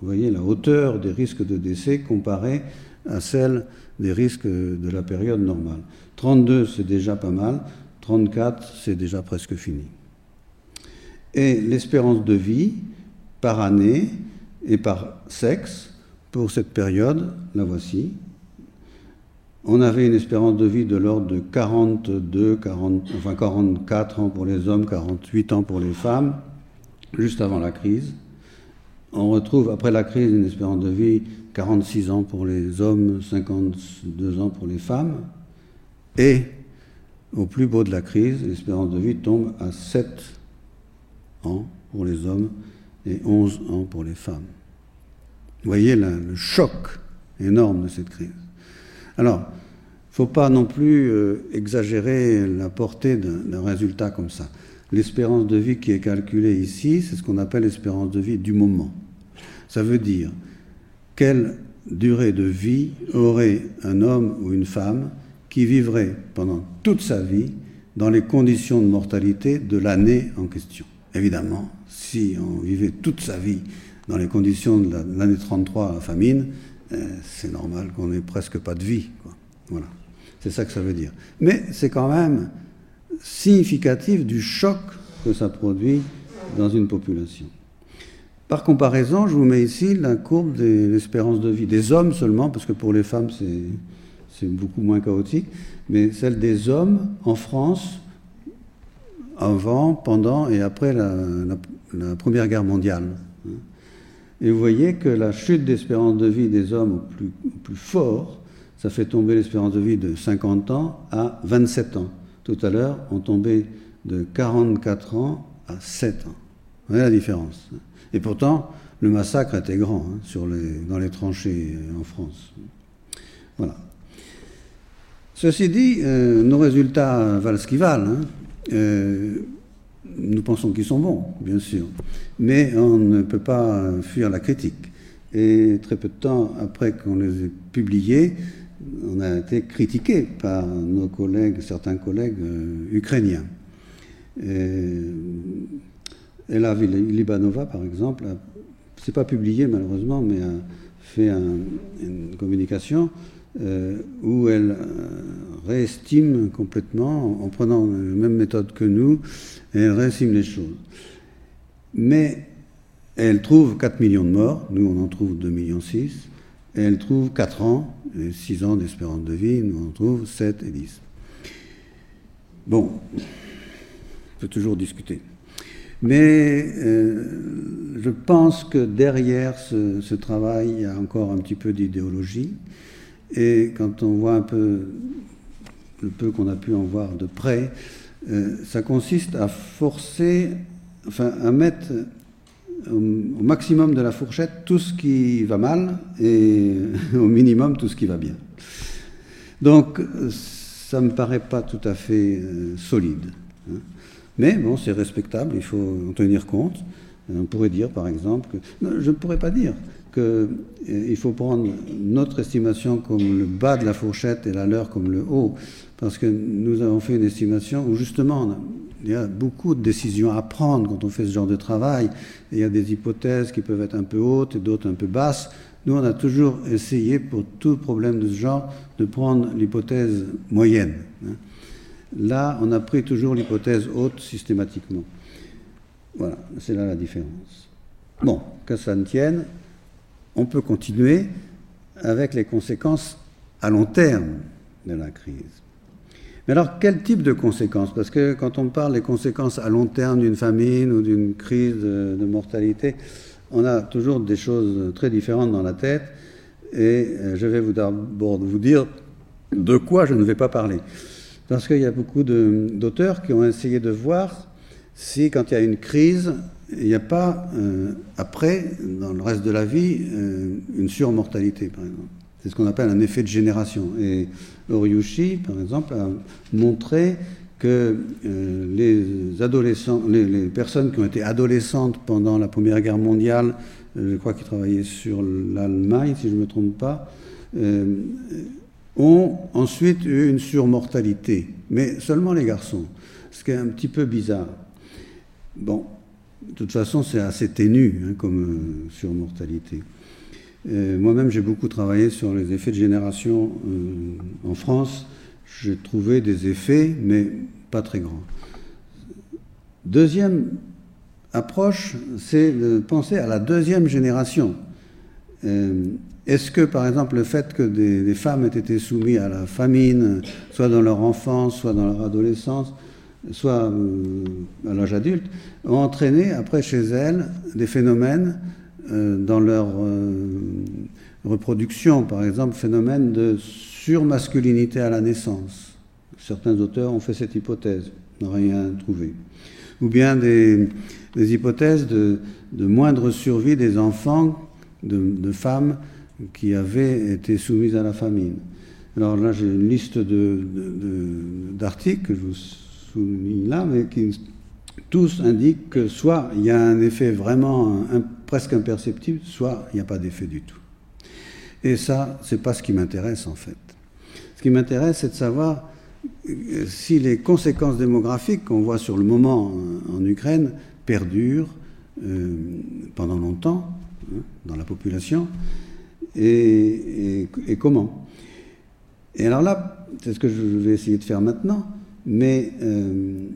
A: Vous voyez la hauteur des risques de décès comparée à celle des risques de la période normale. 32, c'est déjà pas mal. 34, c'est déjà presque fini. Et l'espérance de vie par année et par sexe pour cette période, la voici. On avait une espérance de vie de l'ordre de 42, 40, enfin 44 ans pour les hommes, 48 ans pour les femmes, juste avant la crise. On retrouve après la crise une espérance de vie 46 ans pour les hommes, 52 ans pour les femmes. Et au plus beau de la crise, l'espérance de vie tombe à 7 ans pour les hommes et 11 ans pour les femmes. Vous voyez le choc énorme de cette crise. Alors, il ne faut pas non plus euh, exagérer la portée d'un résultat comme ça. L'espérance de vie qui est calculée ici, c'est ce qu'on appelle l'espérance de vie du moment. Ça veut dire quelle durée de vie aurait un homme ou une femme qui vivrait pendant toute sa vie dans les conditions de mortalité de l'année en question. Évidemment, si on vivait toute sa vie dans les conditions de l'année 33, la famine, euh, c'est normal qu'on n'ait presque pas de vie. Voilà. C'est ça que ça veut dire. Mais c'est quand même significatif du choc que ça produit dans une population. Par comparaison, je vous mets ici la courbe de l'espérance de vie des hommes seulement, parce que pour les femmes, c'est beaucoup moins chaotique, mais celle des hommes en France avant, pendant et après la, Première Guerre mondiale. Et vous voyez que la chute d'espérance de vie des hommes au plus, fort, ça fait tomber l'espérance de vie de 50 ans à 27 ans. Tout à l'heure, on tombait de 44 ans à 7 ans. Vous voyez la différence et pourtant, le massacre était grand hein, dans les tranchées euh, en France. Voilà. Ceci dit, euh, nos résultats valent ce qu'ils valent. Hein. Euh, nous pensons qu'ils sont bons, bien sûr, mais on ne peut pas fuir la critique. Et très peu de temps après qu'on les ait publiés, on a été critiqué par nos collègues, certains collègues ukrainiens. Et Ella Libanova, par exemple, c'est pas publié malheureusement, mais a fait une communication euh, où elle euh, réestime complètement, en, prenant la même méthode que nous, elle réestime les choses. Mais elle trouve 4 millions de morts, nous on en trouve 2 millions 6, et elle trouve 4 ans, et 6 ans d'espérance de vie, nous on en trouve 7 et 10. Bon, on peut toujours discuter. Mais euh, je pense que derrière ce, travail, il y a encore un petit peu d'idéologie. Et quand on voit un peu le peu qu'on a pu en voir de près, euh, ça consiste à forcer, enfin à mettre au, maximum de la fourchette tout ce qui va mal et au minimum tout ce qui va bien. Donc ça ne me paraît pas tout à fait euh, solide. Hein. Mais bon, c'est respectable, il faut en tenir compte. On pourrait dire, par exemple, que. je ne pourrais pas dire qu'il euh, faut prendre notre estimation comme le bas de la fourchette et la leur comme le haut, parce que nous avons fait une estimation où justement il y a beaucoup de décisions à prendre quand on fait ce genre de travail. il y a des hypothèses qui peuvent être un peu hautes et d'autres un peu basses. Nous, on a toujours essayé, pour tout problème de ce genre, de prendre l'hypothèse moyenne. Hein. Là, on a pris toujours l'hypothèse haute systématiquement. Voilà, c'est là la différence. Bon, que ça ne tienne, on peut continuer avec les conséquences à long terme de la crise. Mais alors, quel type de conséquences? Parce que quand on parle des conséquences à long terme d'une famine ou d'une crise de, mortalité, on a toujours des choses très différentes dans la tête, et je vais vous d'abord vous dire de quoi je ne vais pas parler. Parce qu'il y a beaucoup d'auteurs qui ont essayé de voir si, quand il y a une crise, il n'y a pas, euh, après, dans le reste de la vie, euh, une surmortalité, par exemple. C'est ce qu'on appelle un effet de génération. Et Oriushi, par exemple, a montré que euh, les adolescents, les, les, personnes qui ont été adolescentes pendant la Première Guerre mondiale, je crois qu'ils travaillaient sur l'Allemagne, si je ne me trompe pas, ont ensuite eu une surmortalité, mais seulement les garçons, ce qui est un petit peu bizarre. Bon, de toute façon, c'est assez ténu hein, comme euh, surmortalité. Euh, moi-même, j'ai beaucoup travaillé sur les effets de génération euh, en France. J'ai trouvé des effets, mais pas très grands. Deuxième approche, c'est de penser à la deuxième génération. Est-ce que, par exemple, le fait que des, femmes aient été soumises à la famine, soit dans leur enfance, soit dans leur adolescence, soit euh, à l'âge adulte, ont entraîné après chez elles des phénomènes euh, dans leur euh, reproduction, par exemple, phénomène de surmasculinité à la naissance. Certains auteurs ont fait cette hypothèse, n'ont rien trouvé. Ou bien des, hypothèses de, moindre survie des enfants, de femmes qui avaient été soumises à la famine. Alors là, j'ai une liste d'articles souligne là, mais qui tous indiquent que soit il y a un effet vraiment presque imperceptible, soit il n'y a pas d'effet du tout. Et ça, c'est pas ce qui m'intéresse en fait. Ce qui m'intéresse, c'est de savoir euh, si les conséquences démographiques qu'on voit sur le moment en, Ukraine perdurent euh, pendant longtemps hein, dans la population, et, comment? Et alors là, c'est ce que je vais essayer de faire maintenant, mais euh,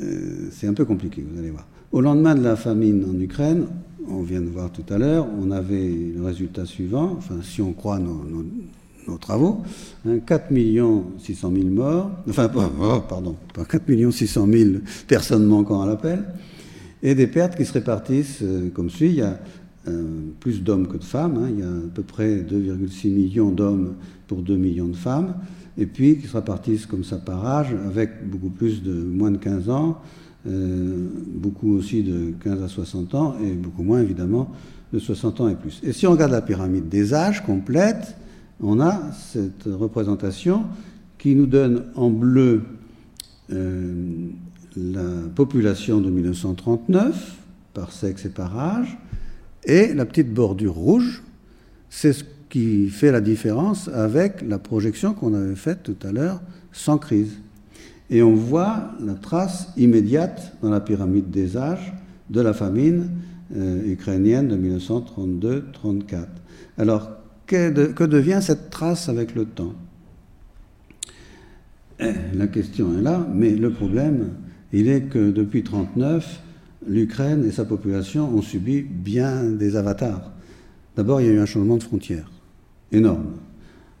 A: euh, c'est un peu compliqué, vous allez voir. Au lendemain de la famine en Ukraine, on vient de voir tout à l'heure, on avait le résultat suivant, enfin si on croit nos, travaux, 4 600 000 morts, enfin oh, pardon, pas 4 600 000 personnes manquant à l'appel, et des pertes qui se répartissent euh, comme suit. Il y a plus d'hommes que de femmes. Hein. Il y a à peu près 2,6 millions d'hommes pour 2 millions de femmes. Et puis qui se répartissent comme ça par âge, avec beaucoup plus de moins de 15 ans, euh, beaucoup aussi de 15 à 60 ans, et beaucoup moins évidemment de 60 ans et plus. Et si on regarde la pyramide des âges complète, on a cette représentation qui nous donne en bleu euh, la population de 1939 par sexe et par âge, et la petite bordure rouge, c'est ce qui fait la différence avec la projection qu'on avait faite tout à l'heure sans crise. Et on voit la trace immédiate dans la pyramide des âges de la famine euh, ukrainienne de 1932-34. Alors, que, devient cette trace avec le temps? Eh, La question est là, mais le problème, il est que depuis 1939, l'Ukraine et sa population ont subi bien des avatars. D'abord, il y a eu un changement de frontière énorme.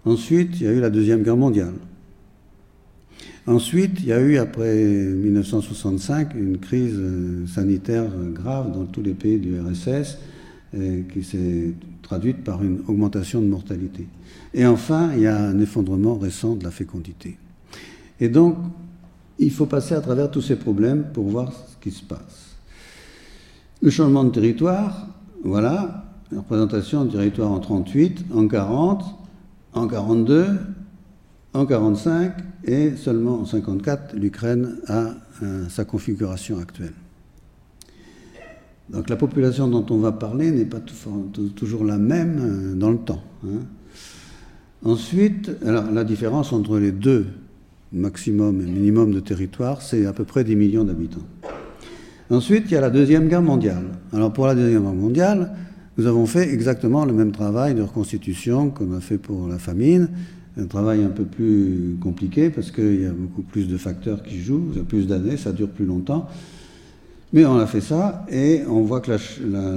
A: Ensuite, il y a eu la Deuxième Guerre mondiale. Ensuite, il y a eu, après 1965, une crise euh, sanitaire grave dans tous les pays du RSS euh, qui s'est traduite par une augmentation de mortalité. Et enfin, il y a un effondrement récent de la fécondité. Et donc, il faut passer à travers tous ces problèmes pour voir ce qui se passe. Le changement de territoire, voilà, la représentation du territoire en 38, en 40, en 42, en 45 et seulement en 54, l'Ukraine a euh, sa configuration actuelle. Donc la population dont on va parler n'est pas toujours la même euh, dans le temps. Hein. Ensuite, alors, la différence entre les deux maximum et minimum de territoire, c'est à peu près 10 millions d'habitants. Ensuite, il y a la Deuxième Guerre mondiale. Alors pour la Deuxième Guerre mondiale, nous avons fait exactement le même travail de reconstitution qu'on a fait pour la famine, un travail un peu plus compliqué parce qu'il y a beaucoup plus de facteurs qui jouent, il y a plus d'années, ça dure plus longtemps. Mais on a fait ça et on voit que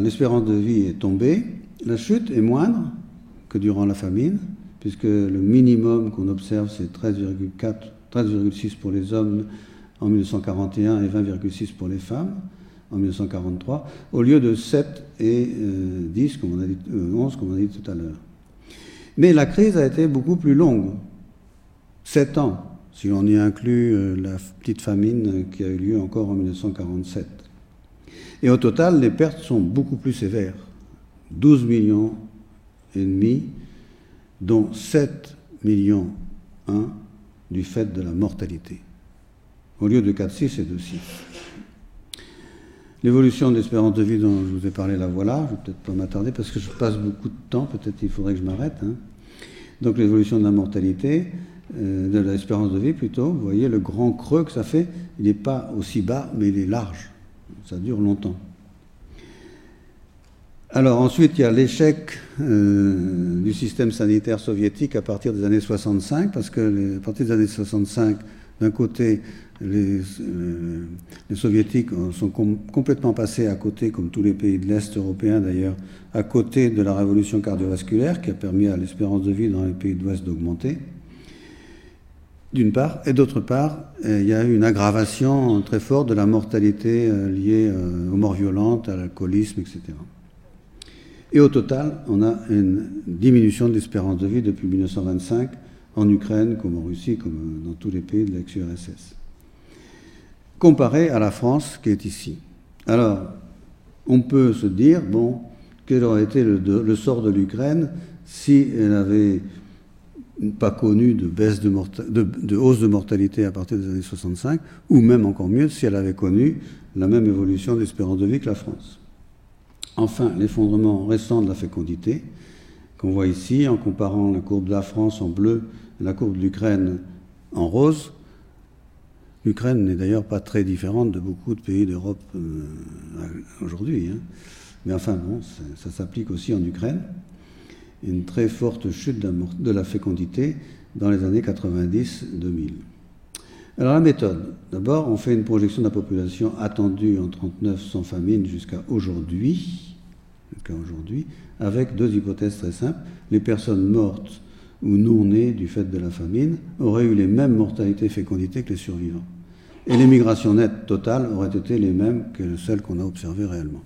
A: l'espérance de vie est tombée. La chute est moindre que durant la famine, puisque le minimum qu'on observe, c'est 13,4, 13,6 pour les hommes en 1941 et 20,6 pour les femmes. En 1943, au lieu de 7 et 10, comme on a dit, 11, comme on a dit tout à l'heure. Mais la crise a été beaucoup plus longue, 7 ans, si l'on y inclut la petite famine qui a eu lieu encore en 1947. Et au total, les pertes sont beaucoup plus sévères. 12 millions et demi, dont 7 millions 1 du fait de la mortalité. Au lieu de 4,6 et de 6. L'évolution de l'espérance de vie dont je vous ai parlé, la voilà. Je ne vais peut-être pas m'attarder parce que je passe beaucoup de temps. Peut-être il faudrait que je m'arrête. Hein. Donc l'évolution de la mortalité, euh, de l'espérance de vie plutôt. Vous voyez le grand creux que ça fait. Il n'est pas aussi bas, mais il est large. Ça dure longtemps. Alors ensuite, il y a l'échec euh, du système sanitaire soviétique à partir des années 65, parce que à partir des années 65, d'un côté, les, euh, soviétiques sont complètement passés à côté, comme tous les pays de l'Est européen d'ailleurs, à côté de la révolution cardiovasculaire qui a permis à l'espérance de vie dans les pays de l'Ouest d'augmenter, d'une part, et d'autre part, euh, il y a eu une aggravation très forte de la mortalité liée aux morts violentes, à l'alcoolisme, etc. Et au total, on a une diminution de l'espérance de vie depuis 1925 en Ukraine, comme en Russie, comme dans tous les pays de l'ex-URSS. Comparé à la France qui est ici. Alors, on peut se dire, bon, quel aurait été le, sort de l'Ukraine si elle n'avait pas connu de, baisse de, hausse de mortalité à partir des années 65, ou même encore mieux si elle avait connu la même évolution d'espérance de vie que la France. Enfin, l'effondrement récent de la fécondité, qu'on voit ici en comparant la courbe de la France en bleu et la courbe de l'Ukraine en rose. L'Ukraine n'est d'ailleurs pas très différente de beaucoup de pays d'Europe euh, aujourd'hui. Hein. Mais enfin, bon, ça, s'applique aussi en Ukraine. Une très forte chute de la fécondité dans les années 90-2000. Alors la méthode. D'abord, on fait une projection de la population attendue en 39 sans famine jusqu'à aujourd'hui, jusqu'à aujourd'hui, avec deux hypothèses très simples. Les personnes mortes ou non nées du fait de la famine auraient eu les mêmes mortalités et fécondités que les survivants. Et les migrations nettes totales auraient été les mêmes que celles qu'on a observées réellement.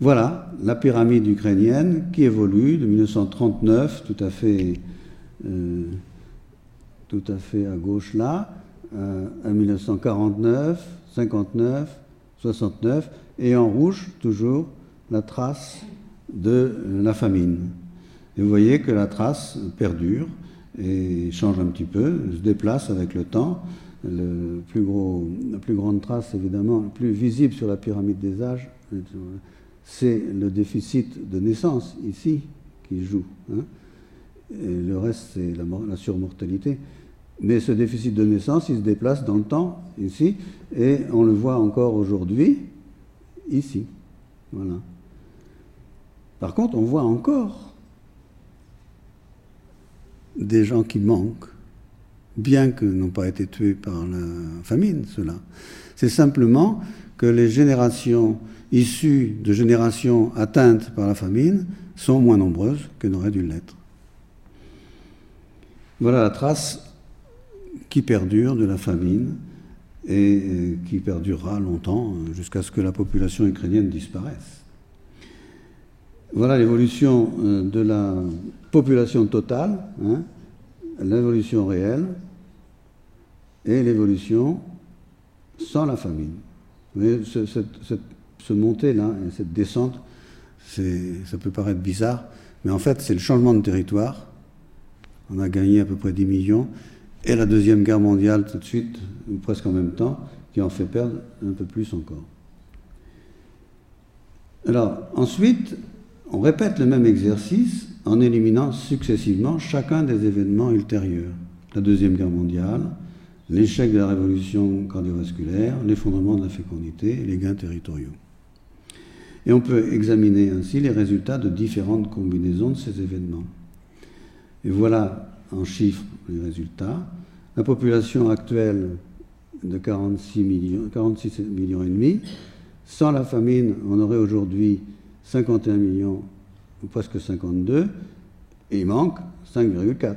A: Voilà la pyramide ukrainienne qui évolue de 1939, tout à fait, euh, tout à, fait à gauche là, euh, en 1949, 59, 69, et en rouge toujours la trace de la famine. Et vous voyez que la trace perdure et change un petit peu, se déplace avec le temps. Le plus gros, la plus grande trace, évidemment, la plus visible sur la pyramide des âges, c'est le déficit de naissance ici qui joue. Hein. Le reste, c'est la, la surmortalité. Mais ce déficit de naissance, il se déplace dans le temps, ici, et on le voit encore aujourd'hui, ici. Voilà. Par contre, on voit encore des gens qui manquent, bien que n'ont pas été tués par la famine, cela. C'est simplement que les générations issues de générations atteintes par la famine sont moins nombreuses que n'auraient dû l'être. Voilà la trace qui perdure de la famine et euh, qui perdurera longtemps euh, jusqu'à ce que la population ukrainienne disparaisse. Voilà l'évolution euh, de la population totale, hein, l'évolution réelle et l'évolution sans la famine. Vous cette, ce montée-là, cette descente, ça peut paraître bizarre, mais en fait, c'est le changement de territoire. On a gagné à peu près 10 millions et la Deuxième Guerre mondiale tout de suite, ou presque en même temps, qui en fait perdre un peu plus encore. Alors, ensuite, on répète le même exercice en éliminant successivement chacun des événements ultérieurs. La Deuxième Guerre mondiale, l'échec de la révolution cardiovasculaire, l'effondrement de la fécondité et les gains territoriaux. Et on peut examiner ainsi les résultats de différentes combinaisons de ces événements. Et voilà en chiffres les résultats. La population actuelle de 46 millions, 46 millions et demi. Sans la famine, on aurait aujourd'hui 51 millions, ou presque 52, et il manque 5,4.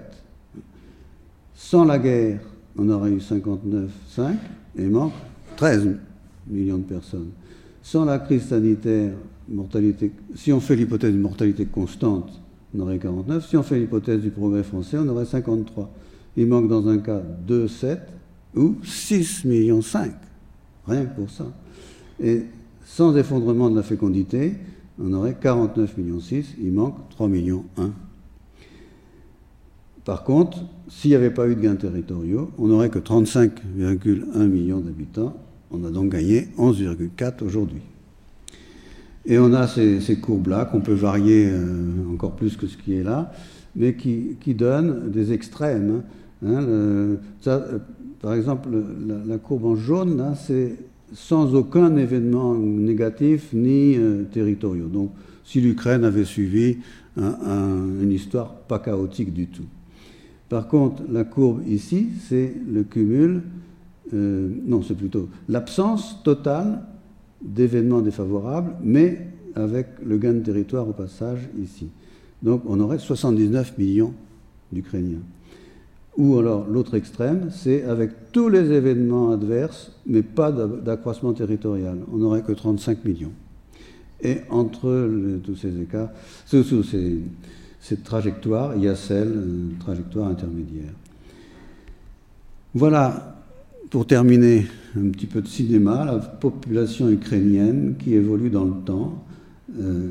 A: Sans la guerre, on aurait eu 59,5, et il manque 13 millions de personnes. sans la crise sanitaire, mortalité, si on fait l'hypothèse d'une mortalité constante, on aurait 49. Si on fait l'hypothèse du progrès français, on aurait 53. Il manque dans un cas 2,7 ou 6 millions 5. Rien que pour ça. Et sans effondrement de la fécondité, on aurait 49 millions 6, il manque 3 millions 1. Par contre, s'il n'y avait pas eu de gains territoriaux, on n'aurait que 35,1 millions d'habitants. On a donc gagné 11,4 aujourd'hui. Et on a ces, courbes-là qu'on peut varier euh, encore plus que ce qui est là, mais qui, donnent des extrêmes. Hein. Euh, par exemple, la, courbe en jaune, c'est sans aucun événement négatif ni euh, territoriaux. Donc, si l'Ukraine avait suivi une histoire pas chaotique du tout. Par contre, la courbe ici, c'est le cumul, non, c'est plutôt l'absence totale d'événements défavorables, mais avec le gain de territoire au passage ici. Donc on aurait 79 millions d'Ukrainiens. Ou alors l'autre extrême, c'est avec tous les événements adverses, mais pas d'accroissement territorial. On n'aurait que 35 millions. Et entre tous ces écarts, sous, ces, cette trajectoire, il y a celle, une trajectoire intermédiaire. Voilà pour terminer, un petit peu de cinéma, la population ukrainienne qui évolue dans le temps, euh,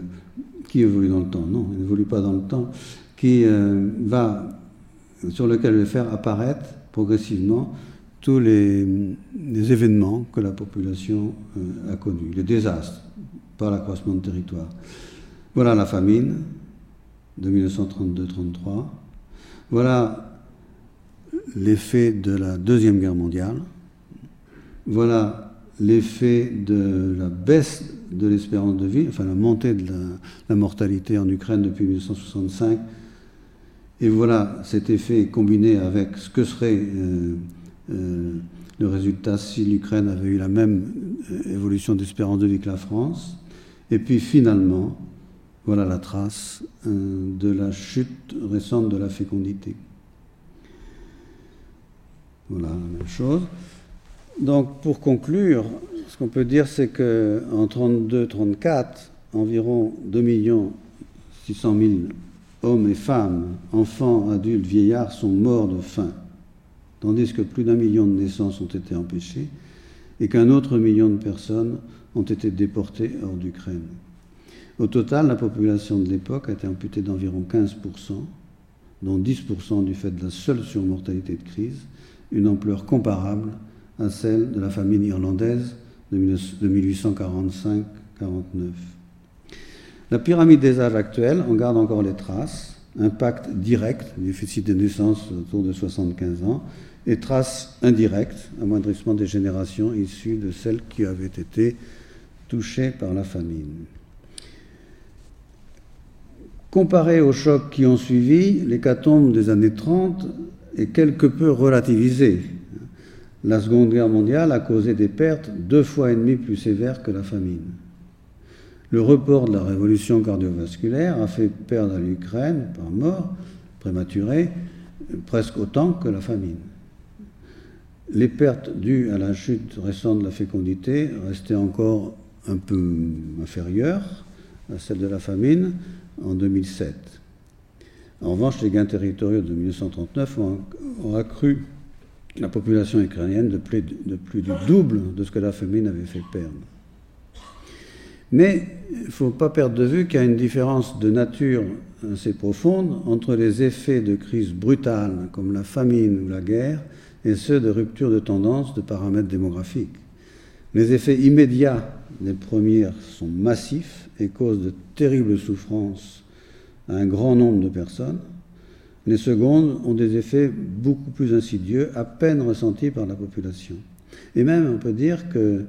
A: qui évolue dans le temps, non, elle n'évolue pas dans le temps, qui euh, va, sur lequel je vais faire apparaître progressivement tous les, événements que la population euh, a connus, les désastres par l'accroissement de territoire. Voilà la famine de 1932-33. Voilà l'effet de la Deuxième Guerre mondiale. Voilà l'effet de la baisse de l'espérance de vie, enfin la montée de la, mortalité en Ukraine depuis 1965. Et voilà cet effet combiné avec ce que serait euh, euh, le résultat si l'Ukraine avait eu la même euh, évolution d'espérance de vie que la France. Et puis finalement, voilà la trace de la chute récente de la fécondité. Voilà la même chose. Donc pour conclure, ce qu'on peut dire, c'est qu'en 32-34, environ 2 600 000 hommes et femmes, enfants, adultes, vieillards sont morts de faim, tandis que plus d'un million de naissances ont été empêchées et qu'un autre million de personnes ont été déportées hors d'Ukraine. Au total, la population de l'époque a été amputée d'environ 15%, dont 10% du fait de la seule surmortalité de crise, une ampleur comparable à celle de la famine irlandaise de 1845-49. La pyramide des âges actuels en garde encore les traces, impact direct, déficit de naissance autour de 75 ans, et traces indirectes, amoindrissement des générations issues de celles qui avaient été touchées par la famine. Comparé aux chocs qui ont suivi, l'hécatombe des années 30 est quelque peu relativisé. La Seconde Guerre mondiale a causé des pertes deux fois et demie plus sévères que la famine. Le report de la révolution cardiovasculaire a fait perdre à l'Ukraine, par mort prématurée, presque autant que la famine. Les pertes dues à la chute récente de la fécondité restaient encore un peu inférieures à celles de la famine en 2007. En revanche, les gains territoriaux de 1939 ont, accru la population ukrainienne de plus, du double de ce que la famine avait fait perdre. Mais il ne faut pas perdre de vue qu'il y a une différence de nature assez profonde entre les effets de crise brutale comme la famine ou la guerre et ceux de rupture de tendance de paramètres démographiques. Les effets immédiats des premières sont massifs et causent de terribles souffrances à un grand nombre de personnes. Les secondes ont des effets beaucoup plus insidieux, à peine ressentis par la population. Et même, on peut dire que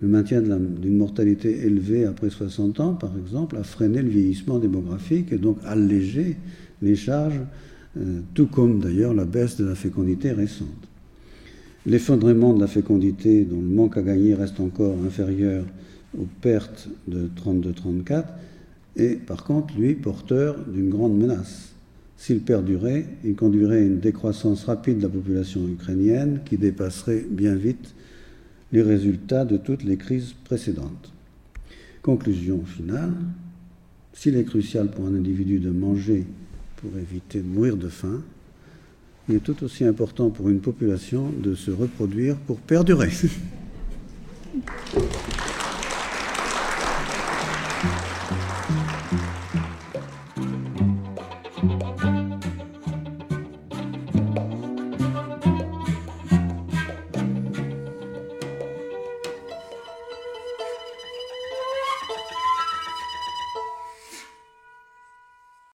A: le maintien d'une mortalité élevée après 60 ans, par exemple, a freiné le vieillissement démographique et donc allégé les charges, euh, tout comme d'ailleurs la baisse de la fécondité récente. L'effondrement de la fécondité, dont le manque à gagner reste encore inférieur aux pertes de 32-34, est par contre, lui, porteur d'une grande menace. S'il perdurait, il conduirait à une décroissance rapide de la population ukrainienne qui dépasserait bien vite les résultats de toutes les crises précédentes. Conclusion finale, s'il est crucial pour un individu de manger pour éviter de mourir de faim, il est tout aussi important pour une population de se reproduire pour perdurer.